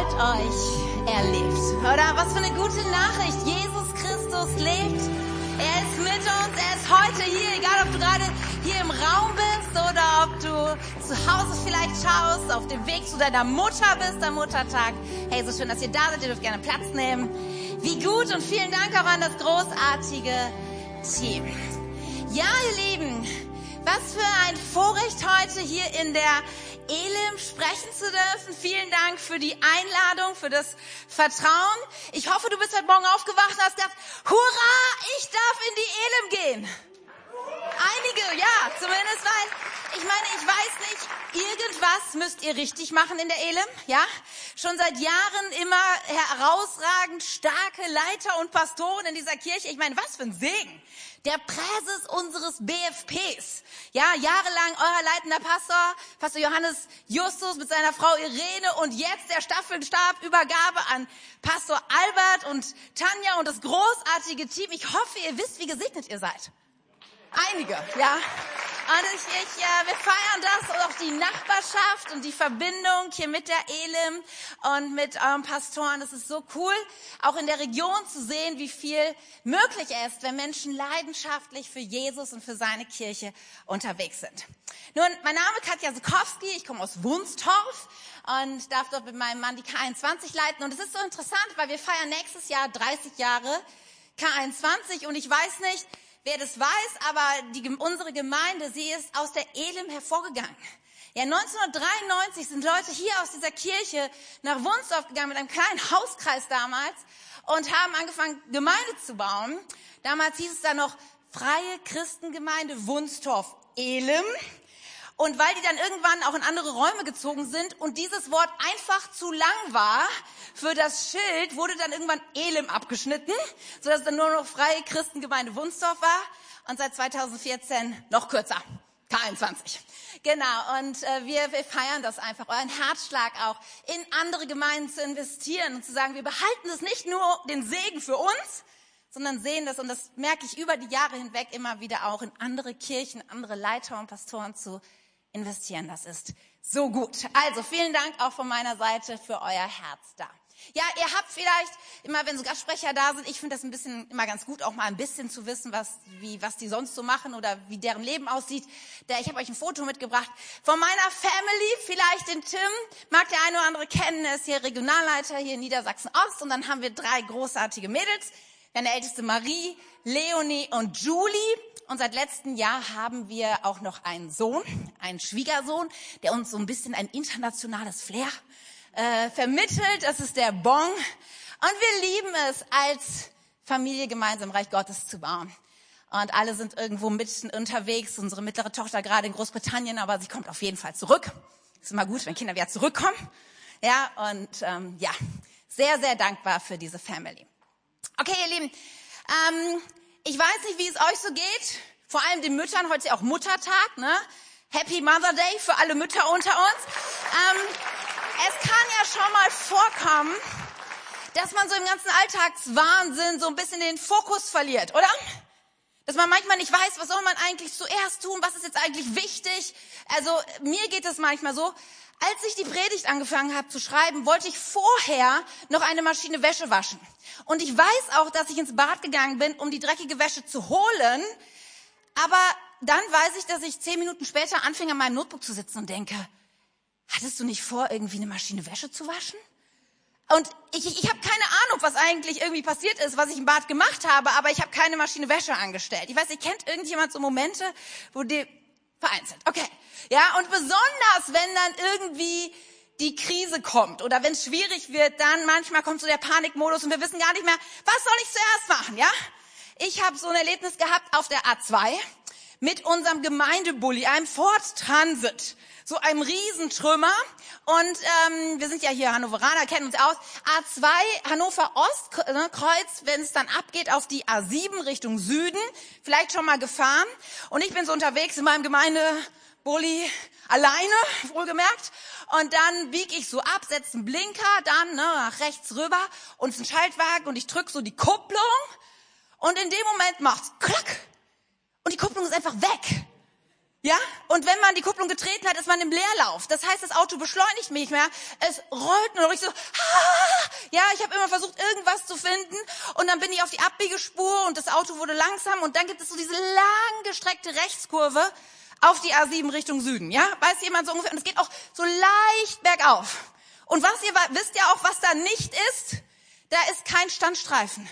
freut euch, er lebt. Oder was für eine gute Nachricht. Jesus Christus lebt. Er ist mit uns, er ist heute hier, egal ob du gerade hier im Raum bist oder ob du zu Hause vielleicht schaust, auf dem Weg zu deiner Mutter bist am Muttertag. Hey, so schön, dass ihr da seid, ihr dürft gerne Platz nehmen. Wie gut und vielen Dank auch an das großartige Team. Ja, ihr Lieben, was für ein Vorrecht heute hier in der Elim sprechen zu dürfen. Vielen Dank für die Einladung, für das Vertrauen. Ich hoffe, du bist heute Morgen aufgewacht und hast gedacht, hurra, ich darf in die Elim gehen. Einige, ja, zumindest weil, ich meine, ich weiß nicht, irgendwas müsst ihr richtig machen in der Elim, ja? Schon seit Jahren immer herausragend starke Leiter und Pastoren in dieser Kirche. Ich meine, was für ein Segen der Präses unseres BFPs. Ja, jahrelang euer leitender Pastor, Pastor Johannes Justus mit seiner Frau Irene und jetzt der Staffelstabübergabe an Pastor Albert und Tanja und das großartige Team. Ich hoffe, ihr wisst, wie gesegnet ihr seid. Einige, ja. Und ich, ich, äh, wir feiern das und auch die Nachbarschaft und die Verbindung hier mit der Elim und mit eurem Pastoren. Das ist so cool, auch in der Region zu sehen, wie viel möglich ist, wenn Menschen leidenschaftlich für Jesus und für seine Kirche unterwegs sind. Nun, mein Name ist Katja Sukowski, ich komme aus Wunstorf und darf dort mit meinem Mann die K21 leiten. Und es ist so interessant, weil wir feiern nächstes Jahr 30 Jahre K21 und ich weiß nicht, wer das weiß, aber die, unsere Gemeinde, sie ist aus der Elim hervorgegangen. Ja, 1993 sind Leute hier aus dieser Kirche nach Wunsdorf gegangen mit einem kleinen Hauskreis damals und haben angefangen, Gemeinde zu bauen. Damals hieß es dann noch Freie Christengemeinde Wunstorf Elim. Und weil die dann irgendwann auch in andere Räume gezogen sind und dieses Wort einfach zu lang war für das Schild, wurde dann irgendwann Elim abgeschnitten, sodass dann nur noch Freie Christengemeinde Wunsdorf war und seit 2014 noch kürzer. K21. Genau, und äh, wir, wir feiern das einfach, euren Herzschlag auch, in andere Gemeinden zu investieren und zu sagen, wir behalten es nicht nur den Segen für uns, sondern sehen das, und das merke ich über die Jahre hinweg immer wieder auch, in andere Kirchen, andere Leiter und Pastoren zu investieren. Das ist so gut. Also vielen Dank auch von meiner Seite für euer Herz da. Ja, ihr habt vielleicht immer, wenn so Gastsprecher da sind, ich finde das ein bisschen immer ganz gut, auch mal ein bisschen zu wissen, was, wie, was die sonst so machen oder wie deren Leben aussieht. Der, ich habe euch ein Foto mitgebracht von meiner Family, vielleicht den Tim, mag der eine oder andere kennen, er ist hier Regionalleiter hier in Niedersachsen Ost und dann haben wir drei großartige Mädels. Deine älteste Marie, Leonie und Julie. Und seit letztem Jahr haben wir auch noch einen Sohn, einen Schwiegersohn, der uns so ein bisschen ein internationales Flair äh, vermittelt. Das ist der Bon. Und wir lieben es, als Familie gemeinsam Reich Gottes zu bauen. Und alle sind irgendwo mitten unterwegs. Unsere mittlere Tochter gerade in Großbritannien, aber sie kommt auf jeden Fall zurück. Ist immer gut, wenn Kinder wieder zurückkommen. Ja, und ähm, ja, sehr, sehr dankbar für diese Family. Okay, ihr Lieben, ähm, ich weiß nicht, wie es euch so geht. Vor allem den Müttern, heute auch Muttertag, ne? Happy Mother Day für alle Mütter unter uns. Ähm, es kann ja schon mal vorkommen, dass man so im ganzen Alltagswahnsinn so ein bisschen den Fokus verliert, oder? Dass man manchmal nicht weiß, was soll man eigentlich zuerst tun, was ist jetzt eigentlich wichtig. Also mir geht es manchmal so, als ich die Predigt angefangen habe zu schreiben, wollte ich vorher noch eine Maschine Wäsche waschen. Und ich weiß auch, dass ich ins Bad gegangen bin, um die dreckige Wäsche zu holen. Aber dann weiß ich, dass ich zehn Minuten später anfing, an meinem Notebook zu sitzen und denke, hattest du nicht vor, irgendwie eine Maschine Wäsche zu waschen? Und ich, ich, ich habe keine Ahnung, was eigentlich irgendwie passiert ist, was ich im Bad gemacht habe, aber ich habe keine Maschine Wäsche angestellt. Ich weiß, ihr kennt irgendjemand so Momente, wo die vereinzelt. Okay. Ja, und besonders, wenn dann irgendwie die Krise kommt oder wenn es schwierig wird, dann manchmal kommt so der Panikmodus und wir wissen gar nicht mehr, was soll ich zuerst machen, ja? Ich habe so ein Erlebnis gehabt auf der A2 mit unserem Gemeindebully, einem Ford Transit, so einem Riesentrümmer. Und ähm, wir sind ja hier Hannoveraner, kennen uns aus. A2 Hannover Ostkreuz, wenn es dann abgeht auf die A7 Richtung Süden, vielleicht schon mal gefahren. Und ich bin so unterwegs in meinem Gemeindebully alleine, wohlgemerkt. Und dann bieg ich so ab, setze einen Blinker, dann ne, nach rechts rüber und ein Schaltwagen und ich drück so die Kupplung. Und in dem Moment macht's klack. Und die Kupplung ist einfach weg. Ja, und wenn man die Kupplung getreten hat, ist man im Leerlauf. Das heißt, das Auto beschleunigt mich mehr. Es rollt nur noch. Ich so, ah! ja, ich habe immer versucht, irgendwas zu finden. Und dann bin ich auf die Abbiegespur und das Auto wurde langsam. Und dann gibt es so diese langgestreckte Rechtskurve auf die A7 Richtung Süden. Ja, weiß jemand so ungefähr? Und es geht auch so leicht bergauf. Und was ihr wisst ja auch, was da nicht ist, da ist kein Standstreifen.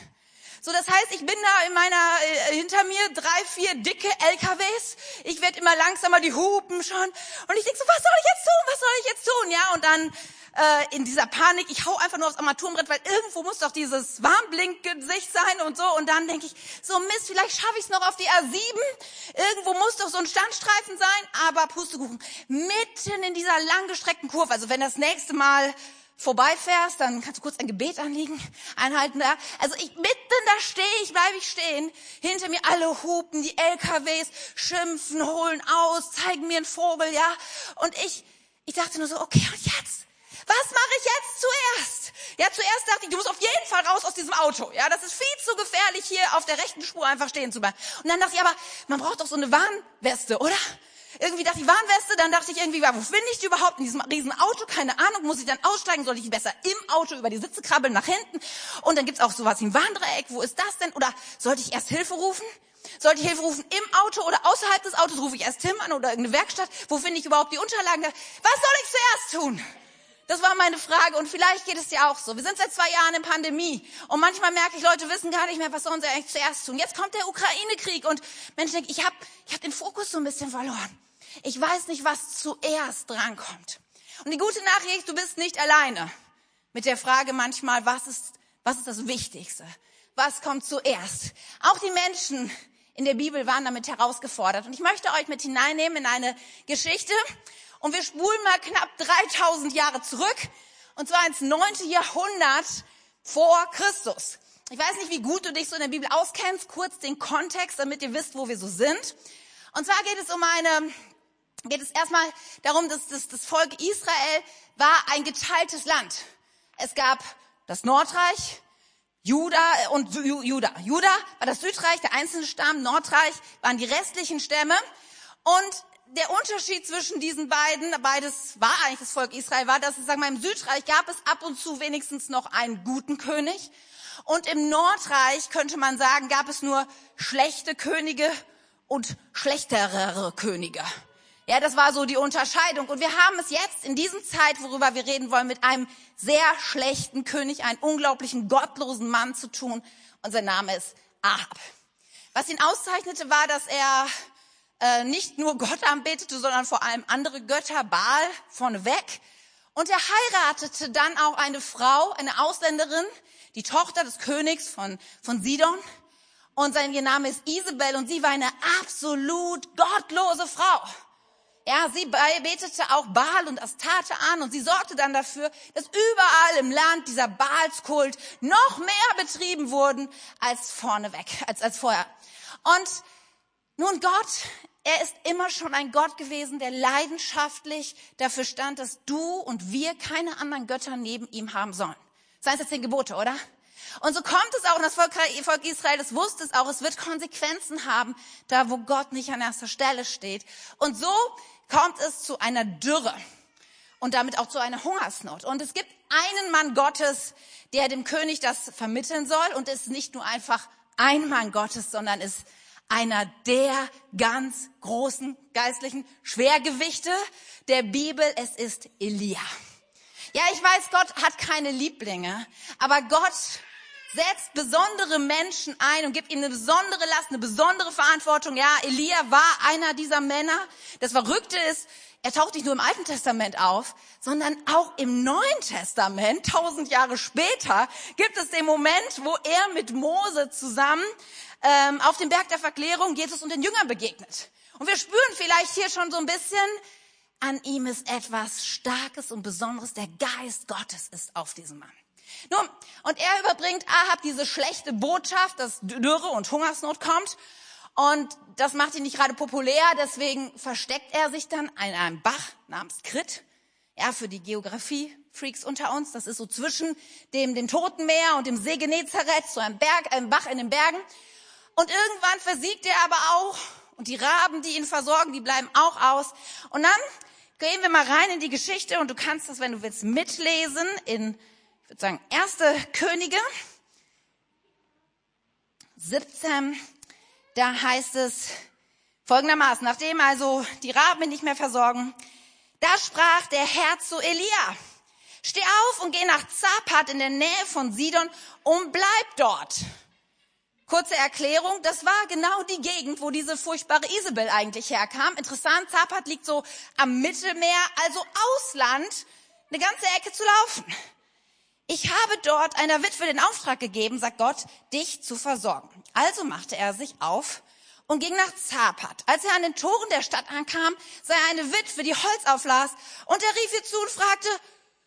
So, das heißt, ich bin da in meiner, äh, hinter mir drei, vier dicke LKWs. Ich werde immer langsamer, die hupen schon. Und ich denke so, was soll ich jetzt tun? Was soll ich jetzt tun? Ja, und dann äh, in dieser Panik, ich hau einfach nur aufs Armaturenbrett, weil irgendwo muss doch dieses Warnblinkgesicht sein und so. Und dann denke ich, so Mist, vielleicht schaffe ich es noch auf die A7. Irgendwo muss doch so ein Standstreifen sein. Aber Pustekuchen, mitten in dieser langgestreckten Kurve, also wenn das nächste Mal vorbeifährst, dann kannst du kurz ein Gebet anliegen, einhalten da. Also ich mitten da stehe ich, bleibe ich stehen. Hinter mir alle hupen, die LKWs schimpfen, holen aus, zeigen mir einen Vogel, ja. Und ich, ich dachte nur so, okay, und jetzt? Was mache ich jetzt zuerst? Ja, zuerst dachte ich, du musst auf jeden Fall raus aus diesem Auto. Ja, das ist viel zu gefährlich, hier auf der rechten Spur einfach stehen zu bleiben. Und dann dachte ich, aber man braucht doch so eine Warnweste, oder? Irgendwie dachte ich, Warnweste, dann dachte ich irgendwie, wo finde ich die überhaupt in diesem riesen Auto? Keine Ahnung, muss ich dann aussteigen? Soll ich besser im Auto über die Sitze krabbeln nach hinten? Und dann gibt's auch sowas wie ein Warndreieck. Wo ist das denn? Oder sollte ich erst Hilfe rufen? Sollte ich Hilfe rufen im Auto oder außerhalb des Autos? Rufe ich erst Tim an oder irgendeine Werkstatt? Wo finde ich überhaupt die Unterlagen? Was soll ich zuerst tun? Das war meine Frage und vielleicht geht es dir auch so. Wir sind seit zwei Jahren in Pandemie und manchmal merke ich, Leute wissen gar nicht mehr, was sollen sie eigentlich zuerst tun. Jetzt kommt der Ukraine-Krieg und Menschen denken, ich habe ich hab den Fokus so ein bisschen verloren. Ich weiß nicht, was zuerst drankommt. Und die gute Nachricht, du bist nicht alleine mit der Frage manchmal, was ist, was ist das Wichtigste? Was kommt zuerst? Auch die Menschen in der Bibel waren damit herausgefordert. Und ich möchte euch mit hineinnehmen in eine Geschichte. Und wir spulen mal knapp 3000 Jahre zurück. Und zwar ins neunte Jahrhundert vor Christus. Ich weiß nicht, wie gut du dich so in der Bibel auskennst. Kurz den Kontext, damit ihr wisst, wo wir so sind. Und zwar geht es um eine geht es erstmal darum, dass das, das Volk Israel war ein geteiltes Land. Es gab das Nordreich, Juda und Juda. Juda war das Südreich, der einzelne Stamm, Nordreich waren die restlichen Stämme. Und der Unterschied zwischen diesen beiden, beides war eigentlich das Volk Israel, war, dass es, sagen wir mal, im Südreich gab es ab und zu wenigstens noch einen guten König. Und im Nordreich, könnte man sagen, gab es nur schlechte Könige und schlechterere Könige. Ja, das war so die Unterscheidung. Und wir haben es jetzt in diesem Zeit, worüber wir reden wollen, mit einem sehr schlechten König, einem unglaublichen gottlosen Mann zu tun. Und sein Name ist Ahab. Was ihn auszeichnete, war, dass er äh, nicht nur Gott anbetete, sondern vor allem andere Götter, Baal vorneweg. Und er heiratete dann auch eine Frau, eine Ausländerin, die Tochter des Königs von, von Sidon. Und sein Name ist Isabel und sie war eine absolut gottlose Frau. Ja, sie betete auch Baal und Astarte an und sie sorgte dann dafür, dass überall im Land dieser Baalskult noch mehr betrieben wurden als vorneweg, als, als vorher. Und nun Gott, er ist immer schon ein Gott gewesen, der leidenschaftlich dafür stand, dass du und wir keine anderen Götter neben ihm haben sollen. Seien es jetzt zehn Gebote, oder? Und so kommt es auch, und das Volk Israel, das wusste es auch, es wird Konsequenzen haben, da wo Gott nicht an erster Stelle steht. Und so kommt es zu einer Dürre und damit auch zu einer Hungersnot. Und es gibt einen Mann Gottes, der dem König das vermitteln soll und ist nicht nur einfach ein Mann Gottes, sondern ist einer der ganz großen geistlichen Schwergewichte der Bibel. Es ist Elia. Ja, ich weiß, Gott hat keine Lieblinge, aber Gott setzt besondere Menschen ein und gibt ihnen eine besondere Last, eine besondere Verantwortung. Ja, Elia war einer dieser Männer. Das Verrückte ist, er taucht nicht nur im Alten Testament auf, sondern auch im Neuen Testament, tausend Jahre später, gibt es den Moment, wo er mit Mose zusammen ähm, auf dem Berg der Verklärung Jesus und den Jüngern begegnet. Und wir spüren vielleicht hier schon so ein bisschen, an ihm ist etwas Starkes und Besonderes. Der Geist Gottes ist auf diesem Mann. Nun, und er überbringt Ahab diese schlechte Botschaft, dass Dürre und Hungersnot kommt. Und das macht ihn nicht gerade populär, deswegen versteckt er sich dann in einem Bach namens Krit. Ja, für die Geografie-Freaks unter uns. Das ist so zwischen dem, dem Toten Meer und dem See Genezareth, so ein Berg, ein Bach in den Bergen. Und irgendwann versiegt er aber auch Und die Raben, die ihn versorgen, die bleiben auch aus. Und dann gehen wir mal rein in die Geschichte und du kannst das, wenn du willst, mitlesen in, ich würde sagen, erste Könige 17. Da heißt es folgendermaßen, nachdem also die Raben nicht mehr versorgen, da sprach der Herr zu Elia, steh auf und geh nach Zapat in der Nähe von Sidon und bleib dort. Kurze Erklärung, das war genau die Gegend, wo diese furchtbare Isabel eigentlich herkam. Interessant, Zapat liegt so am Mittelmeer, also Ausland, eine ganze Ecke zu laufen. Ich habe dort einer Witwe den Auftrag gegeben, sagt Gott, dich zu versorgen. Also machte er sich auf und ging nach Zapat. Als er an den Toren der Stadt ankam, sah er eine Witwe, die Holz auflas, und er rief ihr zu und fragte,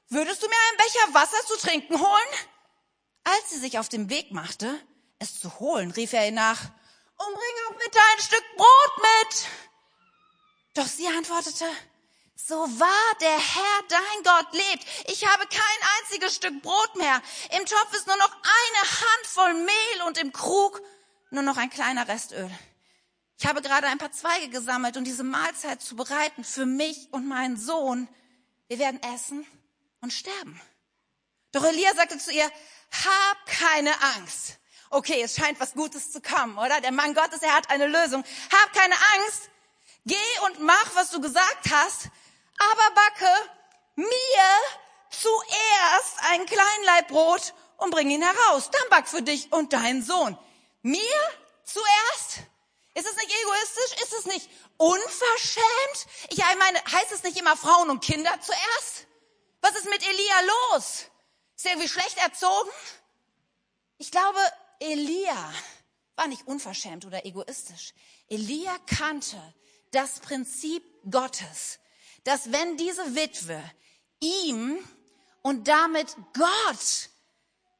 würdest du mir einen Becher Wasser zu trinken holen? Als sie sich auf den Weg machte, es zu holen, rief er ihr nach, und auch bitte ein Stück Brot mit. Doch sie antwortete, so wahr der Herr, dein Gott, lebt. Ich habe kein einziges Stück Brot mehr. Im Topf ist nur noch eine Handvoll Mehl und im Krug nur noch ein kleiner Restöl. Ich habe gerade ein paar Zweige gesammelt, um diese Mahlzeit zu bereiten für mich und meinen Sohn. Wir werden essen und sterben. Doch Elia sagte zu ihr, hab keine Angst. Okay, es scheint was Gutes zu kommen, oder? Der Mann Gottes, er hat eine Lösung. Hab keine Angst. Geh und mach, was du gesagt hast, aber backe mir zuerst ein Kleinleib Brot und bring ihn heraus. Dann back für dich und deinen Sohn. Mir zuerst? Ist es nicht egoistisch? Ist es nicht unverschämt? Ich meine, heißt es nicht immer Frauen und Kinder zuerst? Was ist mit Elia los? Ist er irgendwie schlecht erzogen? Ich glaube, Elia war nicht unverschämt oder egoistisch. Elia kannte das Prinzip Gottes dass wenn diese Witwe ihm und damit Gott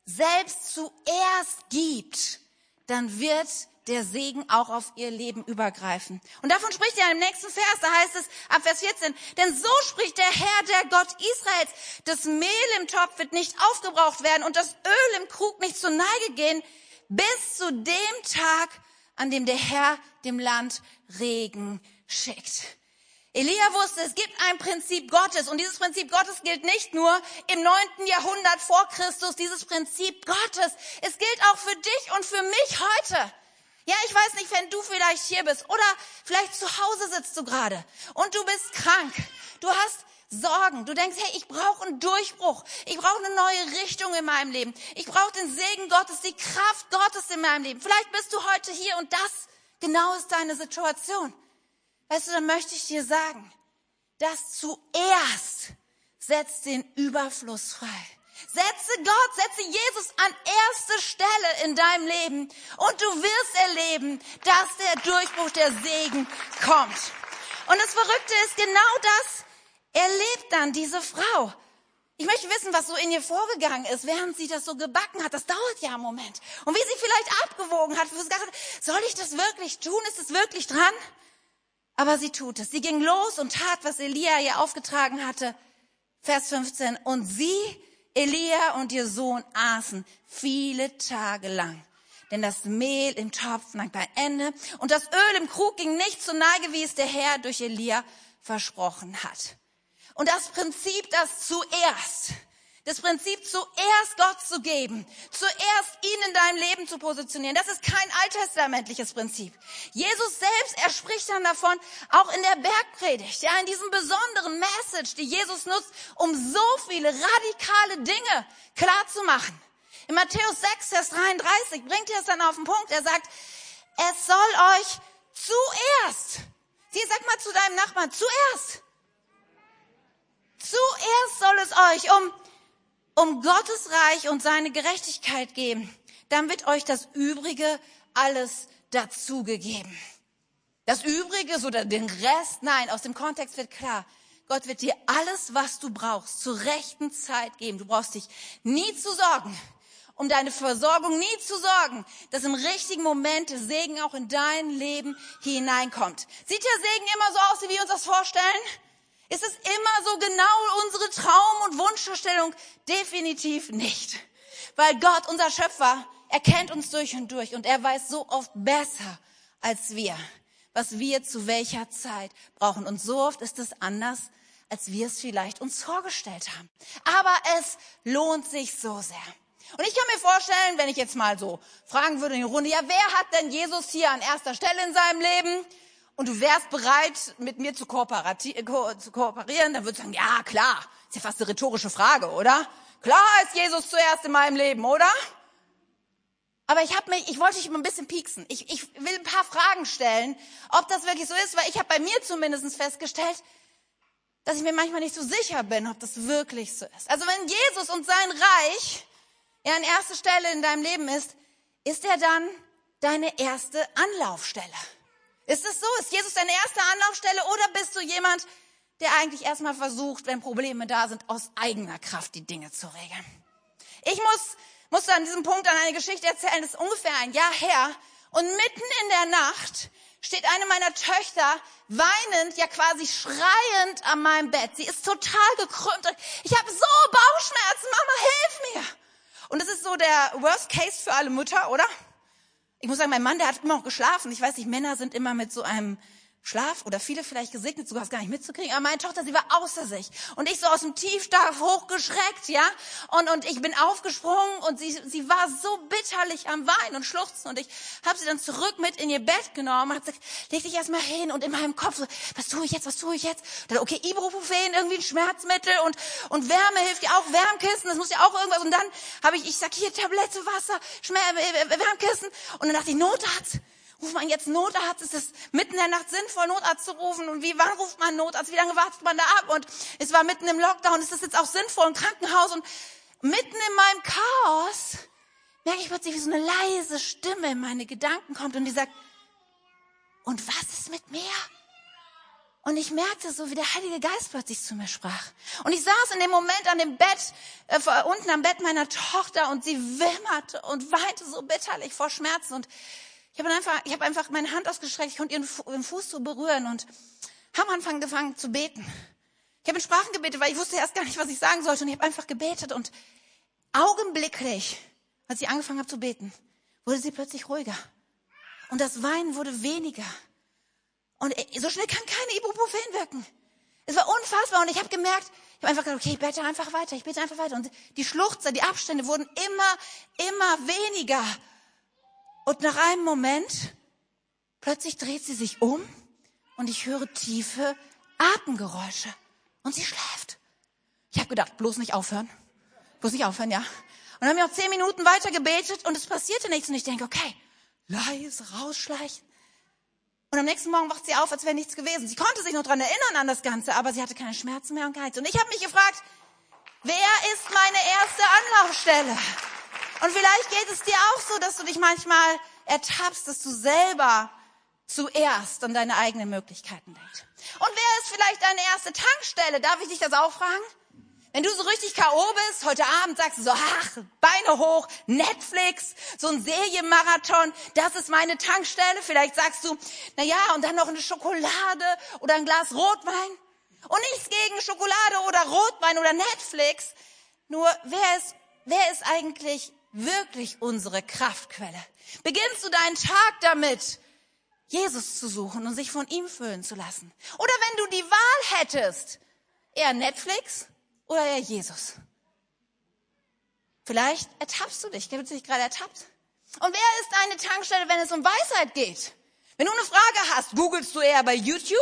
selbst zuerst gibt, dann wird der Segen auch auf ihr Leben übergreifen. Und davon spricht er im nächsten Vers, da heißt es ab Vers 14, denn so spricht der Herr, der Gott Israels, das Mehl im Topf wird nicht aufgebraucht werden und das Öl im Krug nicht zur Neige gehen, bis zu dem Tag, an dem der Herr dem Land Regen schickt. Elia wusste, es gibt ein Prinzip Gottes und dieses Prinzip Gottes gilt nicht nur im neunten Jahrhundert vor Christus, dieses Prinzip Gottes. Es gilt auch für dich und für mich heute. Ja, ich weiß nicht, wenn du vielleicht hier bist oder vielleicht zu Hause sitzt du gerade und du bist krank. Du hast Sorgen. Du denkst, hey, ich brauche einen Durchbruch. Ich brauche eine neue Richtung in meinem Leben. Ich brauche den Segen Gottes, die Kraft Gottes in meinem Leben. Vielleicht bist du heute hier und das genau ist deine Situation. Weißt du, dann möchte ich dir sagen, das zuerst setzt den Überfluss frei. Setze Gott, setze Jesus an erste Stelle in deinem Leben und du wirst erleben, dass der Durchbruch der Segen kommt. Und das Verrückte ist genau das, erlebt dann diese Frau. Ich möchte wissen, was so in ihr vorgegangen ist, während sie das so gebacken hat. Das dauert ja einen Moment. Und wie sie vielleicht abgewogen hat, soll ich das wirklich tun? Ist es wirklich dran? Aber sie tut es. Sie ging los und tat, was Elia ihr aufgetragen hatte. Vers 15. Und sie, Elia und ihr Sohn aßen viele Tage lang. Denn das Mehl im Topf neigte ein Ende und das Öl im Krug ging nicht zur Neige, wie es der Herr durch Elia versprochen hat. Und das Prinzip, das zuerst das Prinzip, zuerst Gott zu geben, zuerst ihn in deinem Leben zu positionieren, das ist kein alttestamentliches Prinzip. Jesus selbst, er spricht dann davon, auch in der Bergpredigt, ja, in diesem besonderen Message, die Jesus nutzt, um so viele radikale Dinge klar zu machen. In Matthäus 6, Vers 33 bringt er es dann auf den Punkt. Er sagt, es soll euch zuerst, sie sag mal zu deinem Nachbarn, zuerst, zuerst soll es euch um um Gottes Reich und seine Gerechtigkeit geben, dann wird euch das Übrige alles dazugegeben. Das Übrige oder den Rest, nein, aus dem Kontext wird klar, Gott wird dir alles, was du brauchst, zur rechten Zeit geben. Du brauchst dich nie zu sorgen, um deine Versorgung nie zu sorgen, dass im richtigen Moment der Segen auch in dein Leben hineinkommt. Sieht der Segen immer so aus, wie wir uns das vorstellen? Ist es immer so genau unsere Traum- und Wunschvorstellung? Definitiv nicht. Weil Gott, unser Schöpfer, er kennt uns durch und durch und er weiß so oft besser als wir, was wir zu welcher Zeit brauchen. Und so oft ist es anders, als wir es vielleicht uns vorgestellt haben. Aber es lohnt sich so sehr. Und ich kann mir vorstellen, wenn ich jetzt mal so fragen würde in die Runde, ja, wer hat denn Jesus hier an erster Stelle in seinem Leben? Und du wärst bereit, mit mir zu, ko zu kooperieren, dann würdest du sagen, ja, klar. Ist ja fast eine rhetorische Frage, oder? Klar ist Jesus zuerst in meinem Leben, oder? Aber ich habe mich, ich wollte dich mal ein bisschen pieksen. Ich, ich will ein paar Fragen stellen, ob das wirklich so ist, weil ich habe bei mir zumindest festgestellt, dass ich mir manchmal nicht so sicher bin, ob das wirklich so ist. Also wenn Jesus und sein Reich ja an erster Stelle in deinem Leben ist, ist er dann deine erste Anlaufstelle? Ist es so? Ist Jesus deine erste Anlaufstelle oder bist du jemand, der eigentlich erstmal versucht, wenn Probleme da sind, aus eigener Kraft die Dinge zu regeln? Ich muss, musste an diesem Punkt an eine Geschichte erzählen, das ist ungefähr ein Jahr her. Und mitten in der Nacht steht eine meiner Töchter weinend, ja quasi schreiend an meinem Bett. Sie ist total gekrümmt. Ich habe so Bauchschmerzen, Mama, hilf mir. Und das ist so der Worst Case für alle Mütter, oder? Ich muss sagen, mein Mann, der hat immer noch geschlafen. Ich weiß nicht, Männer sind immer mit so einem Schlaf oder viele vielleicht gesegnet, sogar gar nicht mitzukriegen. Aber meine Tochter, sie war außer sich. Und ich so aus dem Tiefschlaf hochgeschreckt, ja. Und, und ich bin aufgesprungen und sie, sie war so bitterlich am Weinen und schluchzen. Und ich habe sie dann zurück mit in ihr Bett genommen und hab gesagt, leg dich erstmal hin. Und in meinem Kopf so, was tue ich jetzt, was tue ich jetzt? Dann, okay, Ibuprofen, irgendwie ein Schmerzmittel und, und Wärme hilft ja auch, Wärmkissen, das muss ja auch irgendwas. Und dann habe ich, ich sag hier Tablette, Wasser, Schmer äh, Wärmkissen. Und dann dachte ich, Notarzt ruft man jetzt Notarzt? Ist es mitten in der Nacht sinnvoll, Notarzt zu rufen? Und wie, wann ruft man Notarzt? Wie lange wartet man da ab? Und es war mitten im Lockdown. Ist das jetzt auch sinnvoll im Krankenhaus? Und mitten in meinem Chaos merke ich plötzlich, wie so eine leise Stimme in meine Gedanken kommt und die sagt, und was ist mit mir? Und ich merkte so, wie der Heilige Geist plötzlich zu mir sprach. Und ich saß in dem Moment an dem Bett, äh, unten am Bett meiner Tochter und sie wimmerte und weinte so bitterlich vor Schmerzen. Und ich habe einfach, ich habe einfach meine Hand ausgestreckt, ich konnte ihren, Fuß so berühren und habe angefangen zu beten. Ich habe in Sprachen gebetet, weil ich wusste erst gar nicht, was ich sagen sollte. Und ich habe einfach gebetet und augenblicklich, als ich angefangen habe zu beten, wurde sie plötzlich ruhiger. Und das Weinen wurde weniger. Und äh, so schnell kann keine Ibuprofen wirken. Es war unfassbar. Und ich habe gemerkt, ich habe einfach gesagt, okay, ich bete einfach weiter, ich bete einfach weiter. Und die Schluchzer, die Abstände wurden immer, immer weniger. Und nach einem Moment, plötzlich dreht sie sich um und ich höre tiefe Atemgeräusche. Und sie schläft. Ich habe gedacht, bloß nicht aufhören. Bloß nicht aufhören, ja. Und dann haben wir noch zehn Minuten weiter gebetet und es passierte nichts. Und ich denke, okay, leise rausschleichen. Und am nächsten Morgen wacht sie auf, als wäre nichts gewesen. Sie konnte sich noch dran erinnern an das Ganze, aber sie hatte keine Schmerzen mehr und gar. Und ich habe mich gefragt, wer ist meine erste Anlaufstelle? Und vielleicht geht es dir auch so, dass du dich manchmal ertappst, dass du selber zuerst an deine eigenen Möglichkeiten denkst. Und wer ist vielleicht deine erste Tankstelle? Darf ich dich das auch fragen? Wenn du so richtig K.O. bist, heute Abend sagst du so, ach, Beine hoch, Netflix, so ein Serienmarathon, das ist meine Tankstelle. Vielleicht sagst du, na ja, und dann noch eine Schokolade oder ein Glas Rotwein. Und nichts gegen Schokolade oder Rotwein oder Netflix. Nur, wer ist, wer ist eigentlich wirklich unsere Kraftquelle? Beginnst du deinen Tag damit, Jesus zu suchen und sich von ihm füllen zu lassen? Oder wenn du die Wahl hättest, eher Netflix oder eher Jesus? Vielleicht ertappst du dich, wird sich gerade ertappt. Und wer ist deine Tankstelle, wenn es um Weisheit geht? Wenn du eine Frage hast, googelst du eher bei YouTube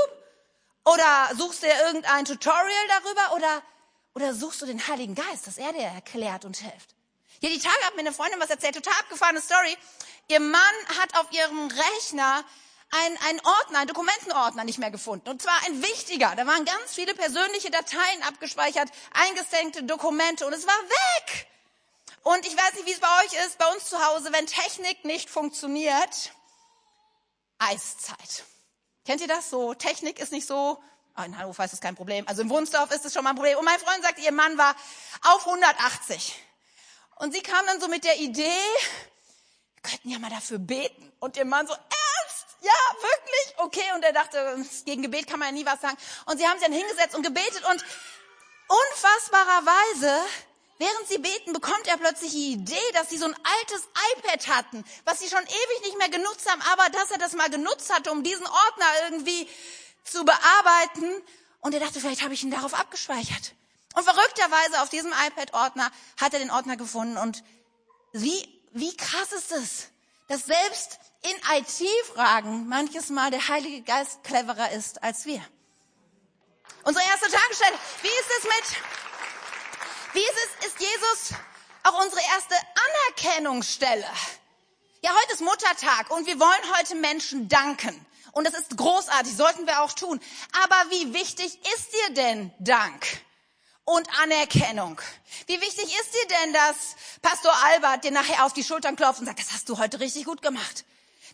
oder suchst du dir irgendein Tutorial darüber oder, oder suchst du den Heiligen Geist, dass er dir erklärt und hilft? Ja, die Tage hat mir eine Freundin was erzählt, total abgefahrene Story. Ihr Mann hat auf ihrem Rechner einen, einen Ordner, einen Dokumentenordner nicht mehr gefunden. Und zwar ein wichtiger. Da waren ganz viele persönliche Dateien abgespeichert, eingestenkte Dokumente und es war weg. Und ich weiß nicht, wie es bei euch ist, bei uns zu Hause, wenn Technik nicht funktioniert, Eiszeit. Kennt ihr das so? Technik ist nicht so, oh, in Hannover ist das kein Problem. Also im Wunsdorf ist es schon mal ein Problem. Und mein Freund sagt, ihr Mann war auf 180. Und sie kam dann so mit der Idee, wir könnten ja mal dafür beten. Und ihr Mann so, ernst? Ja, wirklich? Okay. Und er dachte, gegen Gebet kann man ja nie was sagen. Und sie haben sich dann hingesetzt und gebetet und unfassbarerweise während sie beten, bekommt er plötzlich die Idee, dass sie so ein altes iPad hatten, was sie schon ewig nicht mehr genutzt haben, aber dass er das mal genutzt hatte, um diesen Ordner irgendwie zu bearbeiten. Und er dachte, vielleicht habe ich ihn darauf abgespeichert. Und verrückterweise auf diesem iPad-Ordner hat er den Ordner gefunden. Und wie, wie krass ist es, dass selbst in IT-Fragen manches Mal der Heilige Geist cleverer ist als wir. Unsere erste Tagesstelle. Wie ist es mit, wie ist es, ist Jesus auch unsere erste Anerkennungsstelle? Ja, heute ist Muttertag und wir wollen heute Menschen danken. Und das ist großartig, sollten wir auch tun. Aber wie wichtig ist dir denn Dank? Und Anerkennung. Wie wichtig ist dir denn, dass Pastor Albert dir nachher auf die Schultern klopft und sagt, das hast du heute richtig gut gemacht?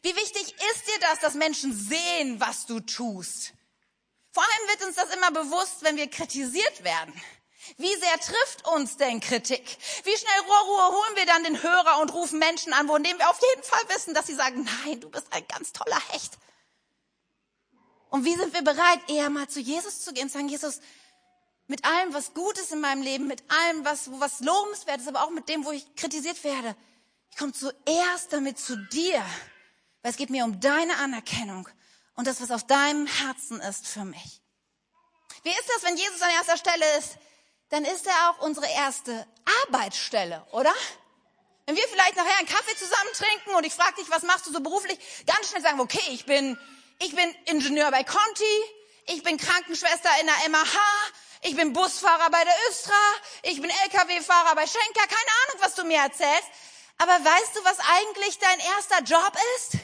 Wie wichtig ist dir das, dass Menschen sehen, was du tust? Vor allem wird uns das immer bewusst, wenn wir kritisiert werden. Wie sehr trifft uns denn Kritik? Wie schnell Ruhe holen wir dann den Hörer und rufen Menschen an, von denen wir auf jeden Fall wissen, dass sie sagen, nein, du bist ein ganz toller Hecht. Und wie sind wir bereit, eher mal zu Jesus zu gehen und sagen, Jesus, mit allem, was gut ist in meinem Leben, mit allem, was, was lobenswert ist, aber auch mit dem, wo ich kritisiert werde. Ich komme zuerst damit zu dir, weil es geht mir um deine Anerkennung und das, was auf deinem Herzen ist für mich. Wie ist das, wenn Jesus an erster Stelle ist? Dann ist er auch unsere erste Arbeitsstelle, oder? Wenn wir vielleicht nachher einen Kaffee zusammen trinken und ich frage dich, was machst du so beruflich, ganz schnell sagen, okay, ich bin, ich bin Ingenieur bei Conti, ich bin Krankenschwester in der MAH, ich bin Busfahrer bei der Östra, ich bin LKW-Fahrer bei Schenker, keine Ahnung, was du mir erzählst. Aber weißt du, was eigentlich dein erster Job ist?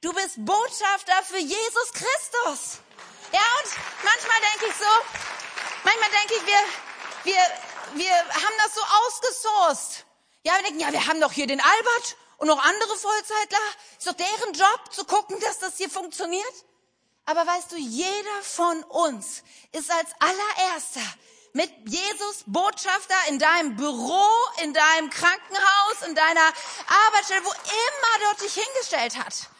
Du bist Botschafter für Jesus Christus. Ja, und manchmal denke ich so, manchmal denke ich, wir, wir, wir haben das so ausgesourced. Ja, wir denken, ja, wir haben doch hier den Albert und noch andere Vollzeitler. Ist doch deren Job, zu gucken, dass das hier funktioniert. Aber weißt du, jeder von uns ist als allererster mit Jesus Botschafter in deinem Büro, in deinem Krankenhaus, in deiner Arbeitsstelle, wo immer Gott dich hingestellt hat.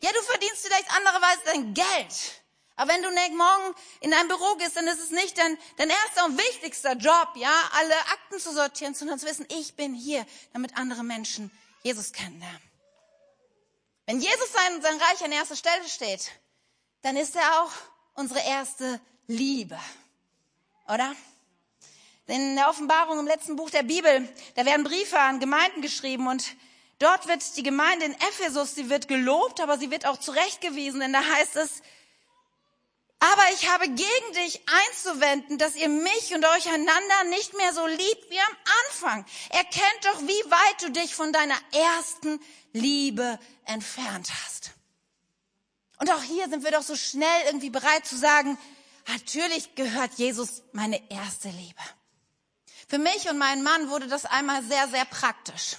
Ja, du verdienst vielleicht andererweise dein Geld. Aber wenn du morgen in dein Büro gehst, dann ist es nicht dein, dein erster und wichtigster Job, ja, alle Akten zu sortieren, sondern zu wissen, ich bin hier, damit andere Menschen Jesus kennenlernen. Wenn Jesus sein, sein Reich an erster Stelle steht, dann ist er auch unsere erste Liebe. Oder? In der Offenbarung im letzten Buch der Bibel, da werden Briefe an Gemeinden geschrieben und Dort wird die Gemeinde in Ephesus, sie wird gelobt, aber sie wird auch zurechtgewiesen, denn da heißt es, aber ich habe gegen dich einzuwenden, dass ihr mich und euch einander nicht mehr so liebt wie am Anfang. Erkennt doch, wie weit du dich von deiner ersten Liebe entfernt hast. Und auch hier sind wir doch so schnell irgendwie bereit zu sagen, natürlich gehört Jesus meine erste Liebe. Für mich und meinen Mann wurde das einmal sehr, sehr praktisch.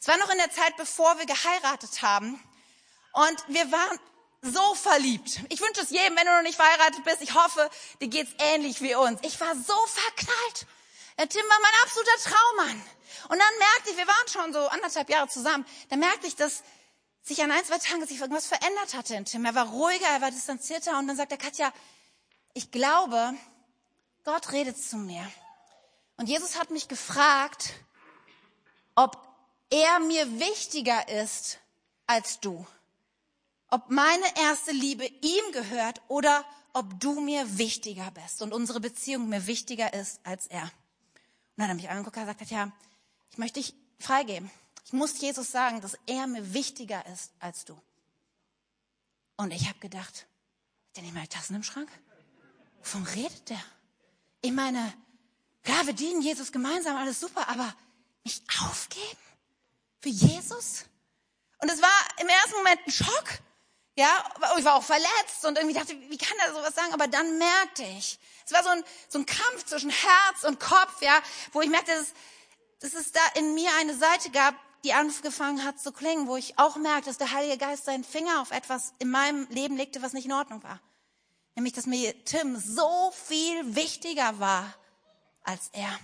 Es war noch in der Zeit, bevor wir geheiratet haben. Und wir waren so verliebt. Ich wünsche es jedem, wenn du noch nicht verheiratet bist. Ich hoffe, dir geht's ähnlich wie uns. Ich war so verknallt. Der Tim war mein absoluter Traummann. Und dann merkte ich, wir waren schon so anderthalb Jahre zusammen, da merkte ich, dass sich an ein, zwei Tagen sich irgendwas verändert hatte in Tim. Er war ruhiger, er war distanzierter und dann sagt er, Katja, ich glaube, Gott redet zu mir. Und Jesus hat mich gefragt, ob er mir wichtiger ist als du. Ob meine erste Liebe ihm gehört oder ob du mir wichtiger bist und unsere Beziehung mir wichtiger ist als er. Und dann hat er mich angeguckt und gesagt, ja, ich möchte dich freigeben. Ich muss Jesus sagen, dass er mir wichtiger ist als du. Und ich habe gedacht, hat der nicht mal Tassen im Schrank? Wovon redet der? Ich meine, klar, wir dienen Jesus gemeinsam, alles super, aber mich aufgeben? Für Jesus? Und es war im ersten Moment ein Schock. Ja, ich war auch verletzt und irgendwie dachte, wie kann er sowas sagen? Aber dann merkte ich, es war so ein, so ein Kampf zwischen Herz und Kopf, ja, wo ich merkte, dass, dass es da in mir eine Seite gab, die angefangen hat zu klingen, wo ich auch merkte, dass der Heilige Geist seinen Finger auf etwas in meinem Leben legte, was nicht in Ordnung war. Nämlich, dass mir Tim so viel wichtiger war als er.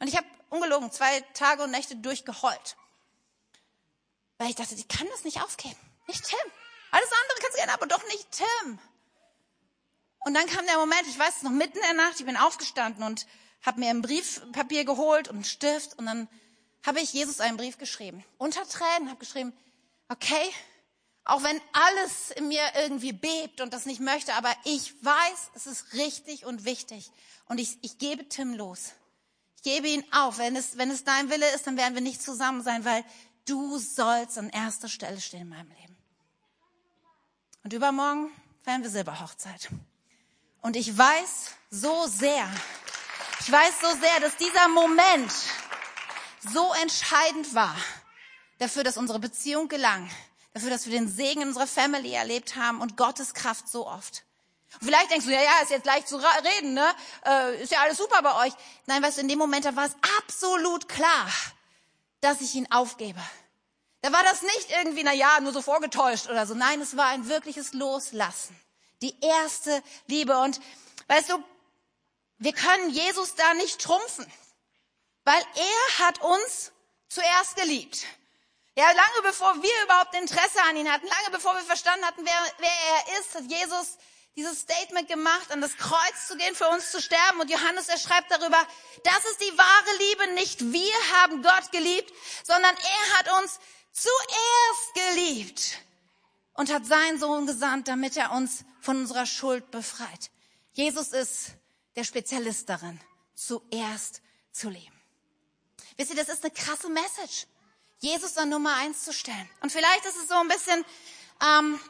Und ich habe ungelogen zwei Tage und Nächte durchgeheult. Weil ich dachte, ich kann das nicht aufgeben. Nicht Tim. Alles andere kannst du gerne, aber doch nicht Tim. Und dann kam der Moment, ich weiß es noch, mitten in der Nacht, ich bin aufgestanden und habe mir ein Briefpapier geholt und einen Stift und dann habe ich Jesus einen Brief geschrieben. Unter Tränen habe geschrieben, okay, auch wenn alles in mir irgendwie bebt und das nicht möchte, aber ich weiß, es ist richtig und wichtig. Und ich, ich gebe Tim los. Ich gebe ihn auf. Wenn es, wenn es dein Wille ist, dann werden wir nicht zusammen sein, weil du sollst an erster Stelle stehen in meinem Leben. Und übermorgen feiern wir Silberhochzeit. Und ich weiß so sehr, ich weiß so sehr, dass dieser Moment so entscheidend war dafür, dass unsere Beziehung gelang, dafür, dass wir den Segen in unserer Family erlebt haben und Gottes Kraft so oft. Und vielleicht denkst du, ja, ja, ist jetzt leicht zu reden, ne? Äh, ist ja alles super bei euch. Nein, weißt du, in dem Moment, da war es absolut klar, dass ich ihn aufgebe. Da war das nicht irgendwie, na ja, nur so vorgetäuscht oder so. Nein, es war ein wirkliches Loslassen. Die erste Liebe. Und weißt du, wir können Jesus da nicht trumpfen, weil er hat uns zuerst geliebt. Ja, lange bevor wir überhaupt Interesse an ihn hatten, lange bevor wir verstanden hatten, wer, wer er ist, hat Jesus dieses Statement gemacht, an das Kreuz zu gehen, für uns zu sterben. Und Johannes, er schreibt darüber, das ist die wahre Liebe. Nicht wir haben Gott geliebt, sondern er hat uns zuerst geliebt und hat seinen Sohn gesandt, damit er uns von unserer Schuld befreit. Jesus ist der Spezialist darin, zuerst zu leben. Wisst ihr, das ist eine krasse Message. Jesus an Nummer eins zu stellen. Und vielleicht ist es so ein bisschen, ähm,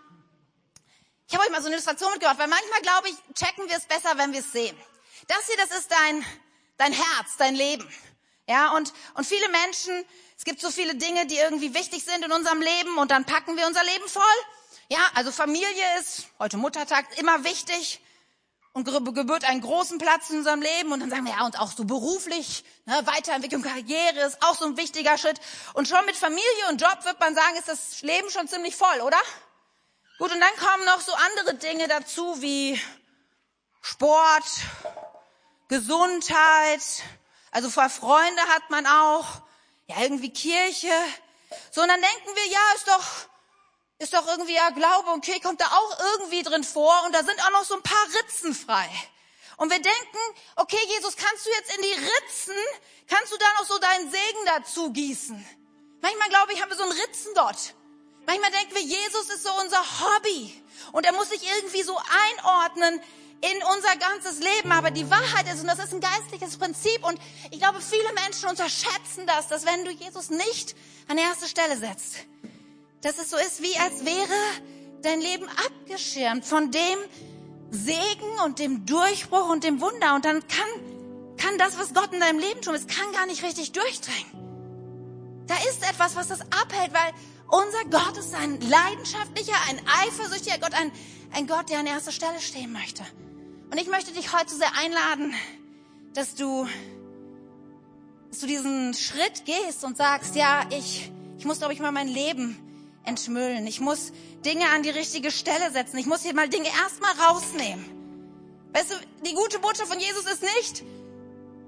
ich habe euch mal so eine Illustration mitgebracht, weil manchmal glaube ich, checken wir es besser, wenn wir es sehen. Das hier, das ist dein, dein Herz, dein Leben. Ja, und, und viele Menschen, es gibt so viele Dinge, die irgendwie wichtig sind in unserem Leben und dann packen wir unser Leben voll. Ja, also Familie ist heute Muttertag immer wichtig und gebührt einen großen Platz in unserem Leben. Und dann sagen wir ja und auch so beruflich, ne, Weiterentwicklung, Karriere ist auch so ein wichtiger Schritt. Und schon mit Familie und Job wird man sagen, ist das Leben schon ziemlich voll, oder? Gut, und dann kommen noch so andere Dinge dazu wie Sport, Gesundheit, also vor Freunde hat man auch, ja irgendwie Kirche, so und dann denken wir, ja, ist doch ist doch irgendwie ja Glaube, okay, kommt da auch irgendwie drin vor und da sind auch noch so ein paar Ritzen frei. Und wir denken, okay, Jesus, kannst du jetzt in die Ritzen, kannst du da noch so deinen Segen dazu gießen? Manchmal glaube ich, haben wir so einen Ritzengott. Manchmal denken wir, Jesus ist so unser Hobby und er muss sich irgendwie so einordnen in unser ganzes Leben. Aber die Wahrheit ist, und das ist ein geistliches Prinzip, und ich glaube, viele Menschen unterschätzen das, dass wenn du Jesus nicht an erste Stelle setzt, dass es so ist, wie als wäre dein Leben abgeschirmt von dem Segen und dem Durchbruch und dem Wunder. Und dann kann, kann das, was Gott in deinem Leben tut, es kann gar nicht richtig durchdringen. Da ist etwas, was das abhält, weil unser Gott ist ein leidenschaftlicher, ein eifersüchtiger Gott, ein, ein Gott, der an erster Stelle stehen möchte. Und ich möchte dich heute sehr einladen, dass du, dass du diesen Schritt gehst und sagst, ja, ich, ich muss, glaube ich, mal mein Leben entmüllen. Ich muss Dinge an die richtige Stelle setzen. Ich muss hier mal Dinge erstmal rausnehmen. Weißt du, die gute Botschaft von Jesus ist nicht,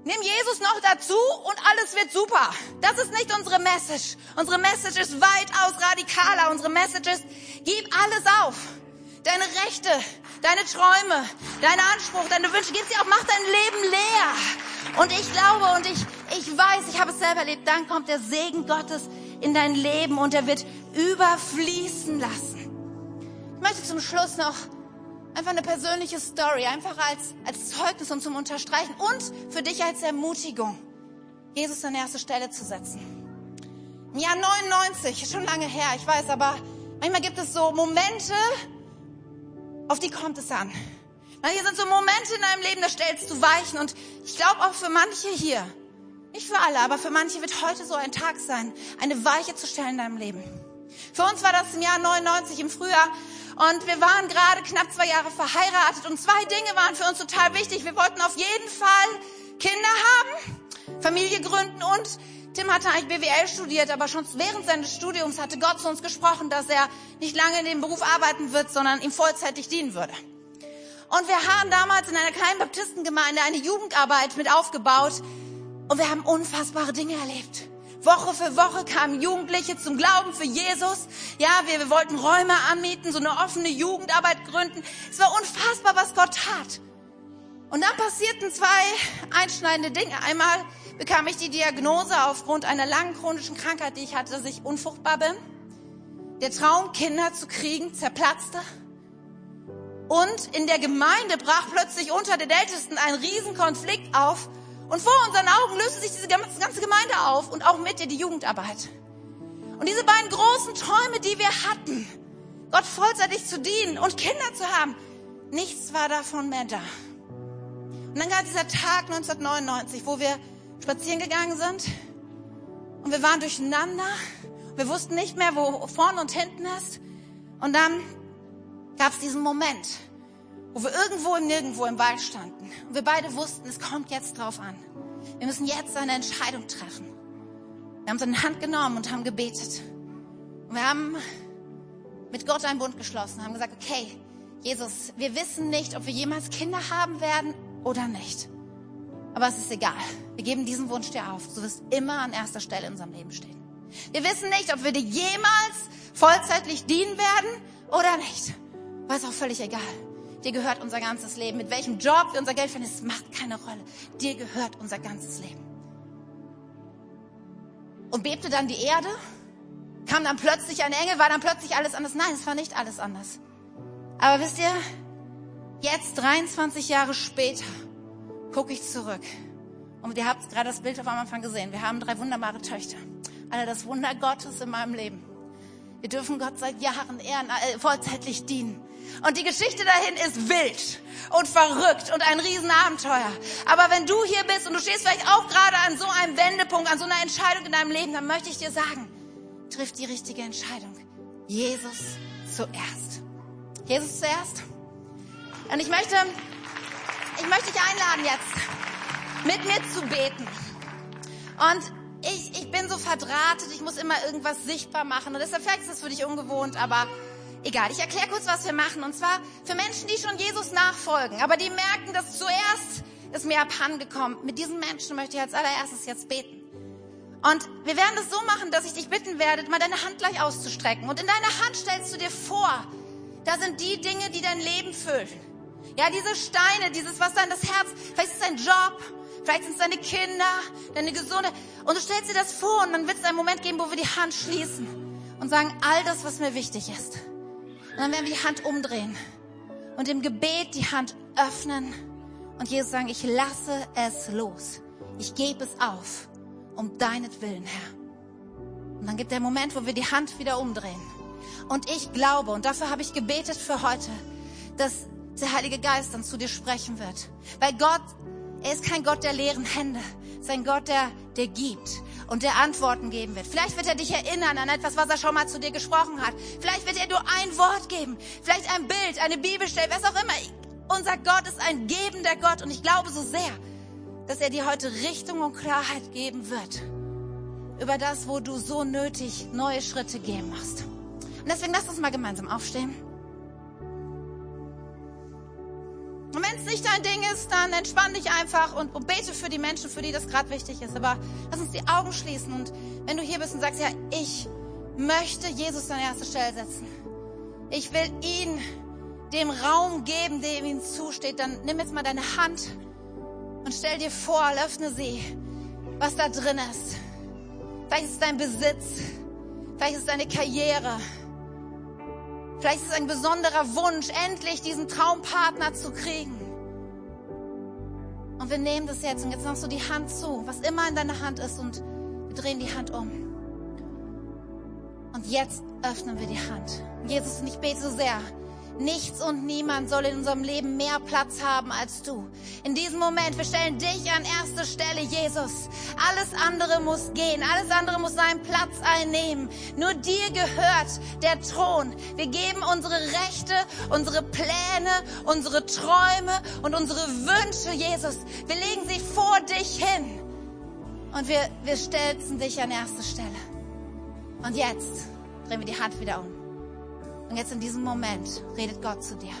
nimm Jesus noch dazu und alles wird super. Das ist nicht unsere Message. Unsere Message ist weitaus radikaler. Unsere Message ist, gib alles auf. Deine Rechte, deine Träume, deine Anspruch, deine Wünsche, gib sie auf, mach dein Leben leer. Und ich glaube und ich, ich weiß, ich habe es selber erlebt, dann kommt der Segen Gottes in dein Leben und er wird überfließen lassen. Ich möchte zum Schluss noch einfach eine persönliche Story, einfach als, als Zeugnis und zum Unterstreichen und für dich als Ermutigung, Jesus an erste Stelle zu setzen. Im Jahr 99, schon lange her, ich weiß, aber manchmal gibt es so Momente, auf die kommt es an. Hier sind so Momente in deinem Leben, da stellst du Weichen und ich glaube auch für manche hier, nicht für alle, aber für manche wird heute so ein Tag sein, eine Weiche zu stellen in deinem Leben. Für uns war das im Jahr 99 im Frühjahr und wir waren gerade knapp zwei Jahre verheiratet und zwei Dinge waren für uns total wichtig. Wir wollten auf jeden Fall Kinder haben, Familie gründen und Tim hatte eigentlich BWL studiert, aber schon während seines Studiums hatte Gott zu uns gesprochen, dass er nicht lange in dem Beruf arbeiten wird, sondern ihm vollzeitig dienen würde. Und wir haben damals in einer kleinen Baptistengemeinde eine Jugendarbeit mit aufgebaut und wir haben unfassbare Dinge erlebt. Woche für Woche kamen Jugendliche zum Glauben für Jesus. Ja, wir, wir wollten Räume anmieten, so eine offene Jugendarbeit gründen. Es war unfassbar, was Gott tat. Und dann passierten zwei einschneidende Dinge. Einmal bekam ich die Diagnose aufgrund einer langen chronischen Krankheit, die ich hatte, dass ich unfruchtbar bin. Der Traum, Kinder zu kriegen, zerplatzte. Und in der Gemeinde brach plötzlich unter den Ältesten ein Riesenkonflikt auf. Und vor unseren Augen löste sich diese ganze Gemeinde auf und auch mit ihr die Jugendarbeit. Und diese beiden großen Träume, die wir hatten, Gott vollzeitig zu dienen und Kinder zu haben, nichts war davon mehr da. Und dann gab dieser Tag 1999, wo wir spazieren gegangen sind und wir waren durcheinander. Wir wussten nicht mehr, wo vorne und hinten ist. Und dann gab es diesen Moment, wo wir irgendwo im Nirgendwo im Wald standen. Und wir beide wussten, es kommt jetzt drauf an. Wir müssen jetzt eine Entscheidung treffen. Wir haben seine Hand genommen und haben gebetet. Und wir haben mit Gott einen Bund geschlossen, haben gesagt, okay, Jesus, wir wissen nicht, ob wir jemals Kinder haben werden oder nicht. Aber es ist egal. Wir geben diesen Wunsch dir auf. Du wirst immer an erster Stelle in unserem Leben stehen. Wir wissen nicht, ob wir dir jemals vollzeitlich dienen werden oder nicht. Aber es ist auch völlig egal. Dir gehört unser ganzes Leben. Mit welchem Job wir unser Geld verdienen, es macht keine Rolle. Dir gehört unser ganzes Leben. Und bebte dann die Erde? Kam dann plötzlich ein Engel? War dann plötzlich alles anders? Nein, es war nicht alles anders. Aber wisst ihr, jetzt 23 Jahre später, gucke ich zurück. Und ihr habt gerade das Bild auf am Anfang gesehen. Wir haben drei wunderbare Töchter. Alle das Wunder Gottes in meinem Leben. Wir dürfen Gott seit Jahren ehren, äh, vollzeitlich dienen. Und die Geschichte dahin ist wild und verrückt und ein Riesenabenteuer. Aber wenn du hier bist und du stehst vielleicht auch gerade an so einem Wendepunkt, an so einer Entscheidung in deinem Leben, dann möchte ich dir sagen, triff die richtige Entscheidung. Jesus zuerst. Jesus zuerst. Und ich möchte ich möchte dich einladen jetzt, mit mir zu beten. Und ich, ich bin so verdrahtet, ich muss immer irgendwas sichtbar machen. Und deshalb vielleicht ist das für dich ungewohnt, aber egal. Ich erkläre kurz, was wir machen. Und zwar für Menschen, die schon Jesus nachfolgen, aber die merken, dass zuerst ist mir abhandengekommen. Mit diesen Menschen möchte ich als allererstes jetzt beten. Und wir werden das so machen, dass ich dich bitten werde, mal deine Hand gleich auszustrecken. Und in deiner Hand stellst du dir vor, da sind die Dinge, die dein Leben füllen. Ja, diese Steine, dieses, was da in das Herz, vielleicht ist es dein Job, vielleicht sind es deine Kinder, deine Gesunde. Und du stellst dir das vor und dann wird es einen Moment geben, wo wir die Hand schließen und sagen, all das, was mir wichtig ist. Und dann werden wir die Hand umdrehen und im Gebet die Hand öffnen und Jesus sagen, ich lasse es los. Ich gebe es auf, um deinetwillen, Herr. Und dann gibt der Moment, wo wir die Hand wieder umdrehen. Und ich glaube, und dafür habe ich gebetet für heute, dass der Heilige Geist dann zu dir sprechen wird. Weil Gott, er ist kein Gott der leeren Hände, ist ein Gott, der, der gibt und der Antworten geben wird. Vielleicht wird er dich erinnern an etwas, was er schon mal zu dir gesprochen hat. Vielleicht wird er nur ein Wort geben, vielleicht ein Bild, eine Bibelstelle, was auch immer. Unser Gott ist ein gebender Gott und ich glaube so sehr, dass er dir heute Richtung und Klarheit geben wird über das, wo du so nötig neue Schritte gehen musst. Und deswegen lass uns mal gemeinsam aufstehen. Und wenn es nicht dein Ding ist, dann entspann dich einfach und, bete für die Menschen, für die das gerade wichtig ist. Aber lass uns die Augen schließen. Und wenn du hier bist und sagst, ja, ich möchte Jesus an erste Stelle setzen. Ich will ihn dem Raum geben, dem ihm zusteht. Dann nimm jetzt mal deine Hand und stell dir vor, öffne sie, was da drin ist. Vielleicht ist es dein Besitz. Vielleicht ist es deine Karriere. Vielleicht ist es ein besonderer Wunsch, endlich diesen Traumpartner zu kriegen. Und wir nehmen das jetzt und jetzt machst du die Hand zu, was immer in deiner Hand ist und wir drehen die Hand um. Und jetzt öffnen wir die Hand. Jesus, und ich bete so sehr, Nichts und niemand soll in unserem Leben mehr Platz haben als du. In diesem Moment, wir stellen dich an erste Stelle, Jesus. Alles andere muss gehen, alles andere muss seinen Platz einnehmen. Nur dir gehört der Thron. Wir geben unsere Rechte, unsere Pläne, unsere Träume und unsere Wünsche, Jesus. Wir legen sie vor dich hin. Und wir, wir stelzen dich an erste Stelle. Und jetzt drehen wir die Hand wieder um. Und jetzt in diesem Moment redet Gott zu dir.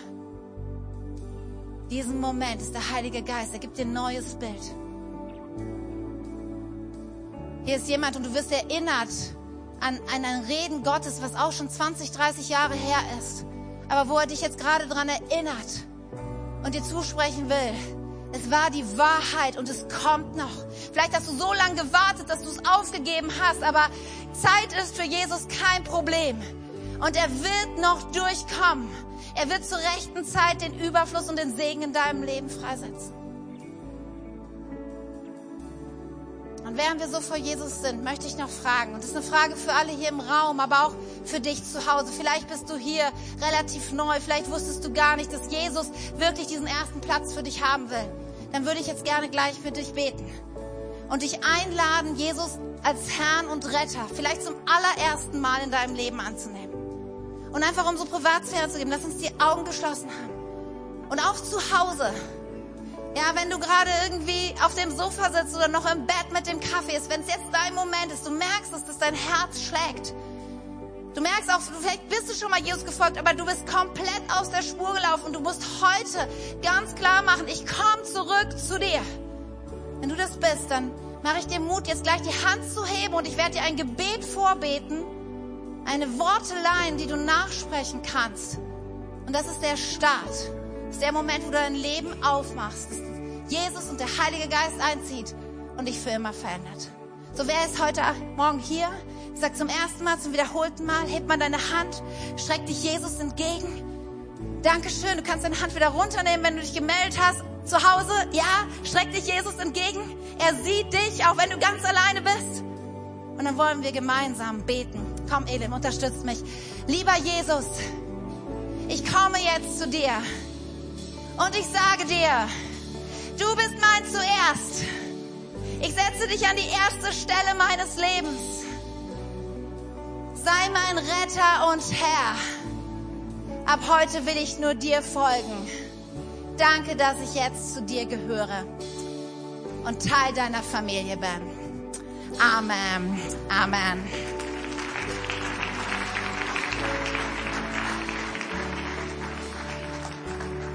Diesen Moment ist der Heilige Geist, er gibt dir ein neues Bild. Hier ist jemand und du wirst erinnert an, an ein Reden Gottes, was auch schon 20, 30 Jahre her ist. Aber wo er dich jetzt gerade dran erinnert und dir zusprechen will, Es war die Wahrheit und es kommt noch. Vielleicht hast du so lange gewartet, dass du es aufgegeben hast, aber Zeit ist für Jesus kein Problem. Und er wird noch durchkommen. Er wird zur rechten Zeit den Überfluss und den Segen in deinem Leben freisetzen. Und während wir so vor Jesus sind, möchte ich noch fragen, und das ist eine Frage für alle hier im Raum, aber auch für dich zu Hause. Vielleicht bist du hier relativ neu, vielleicht wusstest du gar nicht, dass Jesus wirklich diesen ersten Platz für dich haben will. Dann würde ich jetzt gerne gleich für dich beten und dich einladen, Jesus als Herrn und Retter vielleicht zum allerersten Mal in deinem Leben anzunehmen. Und einfach so Privatsphäre zu geben, lass uns die Augen geschlossen haben. Und auch zu Hause ja, wenn du gerade irgendwie auf dem Sofa sitzt oder noch im Bett mit dem Kaffee ist, wenn es jetzt dein Moment ist, du merkst, dass das dein Herz schlägt. Du merkst auch, vielleicht bist du schon mal Jesus gefolgt, aber du bist komplett aus der Spur gelaufen und du musst heute ganz klar machen, ich komme zurück zu dir. Wenn du das bist, dann mache ich dir Mut, jetzt gleich die Hand zu heben und ich werde dir ein Gebet vorbeten, eine Wortelein, die du nachsprechen kannst. Und das ist der Start. Das ist der Moment, wo du dein Leben aufmachst, dass Jesus und der Heilige Geist einzieht und dich für immer verändert. So wer ist heute Morgen hier? Ich sag zum ersten Mal, zum wiederholten Mal, heb mal deine Hand, streck dich Jesus entgegen. Dankeschön, du kannst deine Hand wieder runternehmen, wenn du dich gemeldet hast. Zu Hause, ja, streck dich Jesus entgegen. Er sieht dich, auch wenn du ganz alleine bist. Und dann wollen wir gemeinsam beten. Komm, Elim, unterstützt mich. Lieber Jesus, ich komme jetzt zu dir. Und ich sage dir, du bist mein zuerst. Ich setze dich an die erste Stelle meines Lebens. Sei mein Retter und Herr. Ab heute will ich nur dir folgen. Danke, dass ich jetzt zu dir gehöre und Teil deiner Familie bin. Amen. Amen.